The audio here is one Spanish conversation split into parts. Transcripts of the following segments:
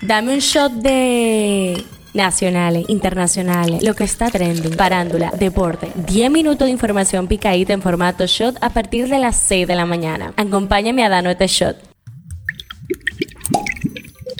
Dame un shot de nacionales, internacionales, lo que está trending, parándula, deporte. 10 minutos de información picadita en formato shot a partir de las 6 de la mañana. Acompáñame a darnos este shot.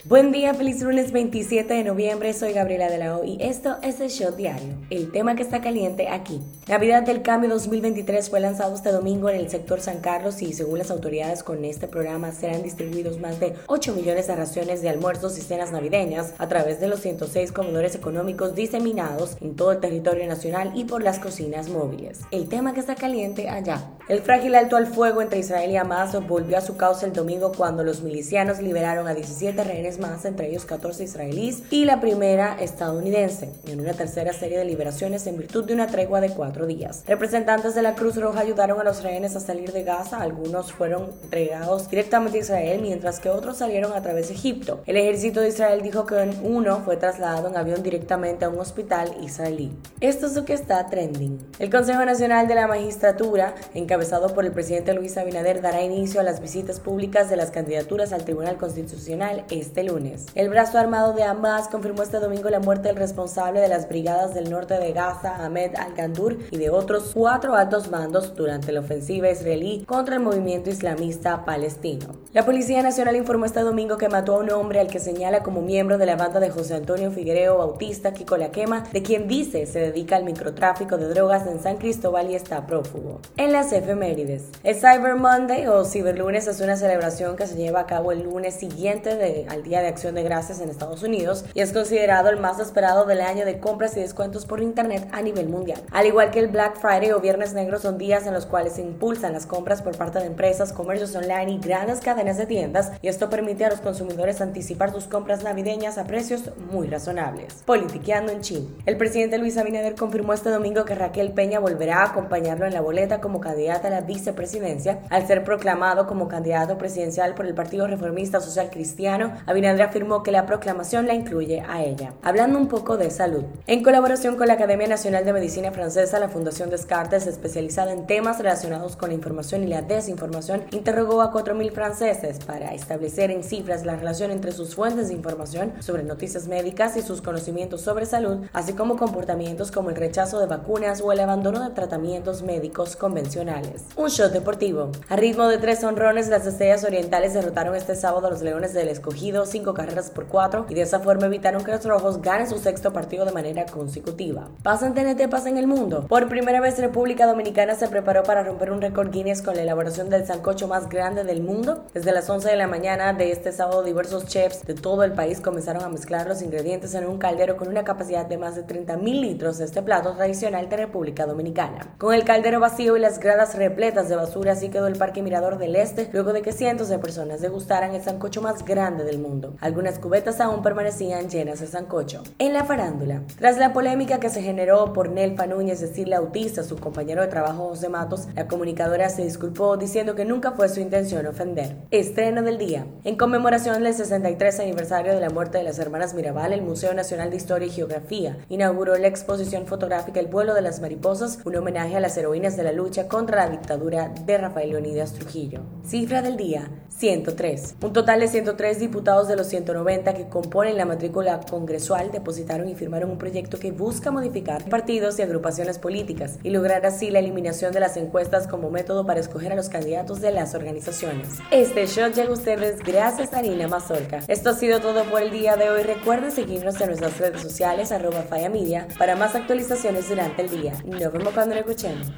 Buen día, feliz lunes 27 de noviembre. Soy Gabriela de la O y esto es el Shot Diario, el tema que está caliente aquí. Navidad del Cambio 2023 fue lanzado este domingo en el sector San Carlos y según las autoridades con este programa serán distribuidos más de 8 millones de raciones de almuerzos y cenas navideñas a través de los 106 comedores económicos diseminados en todo el territorio nacional y por las cocinas móviles. El tema que está caliente allá. El frágil alto al fuego entre Israel y Hamas volvió a su causa el domingo cuando los milicianos liberaron a 17 rehenes más, entre ellos 14 israelíes y la primera estadounidense, en una tercera serie de liberaciones en virtud de una tregua de cuatro días. Representantes de la Cruz Roja ayudaron a los rehenes a salir de Gaza, algunos fueron entregados directamente a Israel, mientras que otros salieron a través de Egipto. El ejército de Israel dijo que uno fue trasladado en avión directamente a un hospital israelí. Esto es lo que está trending. El Consejo Nacional de la Magistratura, encabezado por el presidente Luis Abinader, dará inicio a las visitas públicas de las candidaturas al Tribunal Constitucional este lunes. El brazo armado de Hamas confirmó este domingo la muerte del responsable de las brigadas del norte de Gaza, Ahmed al-Gandur, y de otros cuatro altos mandos durante la ofensiva israelí contra el movimiento islamista palestino. La Policía Nacional informó este domingo que mató a un hombre al que señala como miembro de la banda de José Antonio Figuereo Bautista Kiko La Quema, de quien dice se dedica al microtráfico de drogas en San Cristóbal y está prófugo. En las efemérides, el Cyber Monday o Ciberlunes es una celebración que se lleva a cabo el lunes siguiente de, al Día de Acción de Gracias en Estados Unidos y es considerado el más esperado del año de compras y descuentos por Internet a nivel mundial. Al igual que el Black Friday o Viernes Negro son días en los cuales se impulsan las compras por parte de empresas, comercios online y grandes cadenas de tiendas y esto permite a los consumidores anticipar sus compras navideñas a precios muy razonables. Politiqueando en Chile. El presidente Luis Abinader confirmó este domingo que Raquel Peña volverá a acompañarlo en la boleta como candidata a la vicepresidencia al ser proclamado como candidato presidencial por el Partido Reformista Social Cristiano. Abinader afirmó que la proclamación la incluye a ella. Hablando un poco de salud. En colaboración con la Academia Nacional de Medicina Francesa, la Fundación Descartes, especializada en temas relacionados con la información y la desinformación, interrogó a 4.000 franceses para establecer en cifras la relación entre sus fuentes de información sobre noticias médicas y sus conocimientos sobre salud, así como comportamientos como el rechazo de vacunas o el abandono de tratamientos médicos convencionales. Un show deportivo. A ritmo de tres honrones, las estrellas orientales derrotaron este sábado a los Leones del Escogido cinco carreras por cuatro y de esa forma evitaron que los rojos ganen su sexto partido de manera consecutiva. Pasan TNT, pasa en el mundo. Por primera vez República Dominicana se preparó para romper un récord Guinness con la elaboración del sancocho más grande del mundo. Desde las 11 de la mañana de este sábado diversos chefs de todo el país comenzaron a mezclar los ingredientes en un caldero con una capacidad de más de 30 mil litros de este plato tradicional de República Dominicana. Con el caldero vacío y las gradas repletas de basura así quedó el Parque Mirador del Este luego de que cientos de personas degustaran el sancocho más grande del mundo. Algunas cubetas aún permanecían llenas de sancocho. En la farándula, tras la polémica que se generó por Nelfa Núñez decirle autista su compañero de trabajo José Matos, la comunicadora se disculpó diciendo que nunca fue su intención ofender. Estreno del día. En conmemoración del 63 aniversario de la muerte de las hermanas Mirabal, el Museo Nacional de Historia y Geografía inauguró la exposición fotográfica El vuelo de las mariposas, un homenaje a las heroínas de la lucha contra la dictadura de Rafael Leonidas Trujillo. Cifra del día, 103. Un total de 103 diputados de los 190 que componen la matrícula congresual depositaron y firmaron un proyecto que busca modificar partidos y agrupaciones políticas y lograr así la eliminación de las encuestas como método para escoger a los candidatos de las organizaciones. Este show llega a ustedes gracias a Arina Mazorca. Esto ha sido todo por el día de hoy. Recuerden seguirnos en nuestras redes sociales arroba Media para más actualizaciones durante el día. Nos vemos cuando lo escuchemos.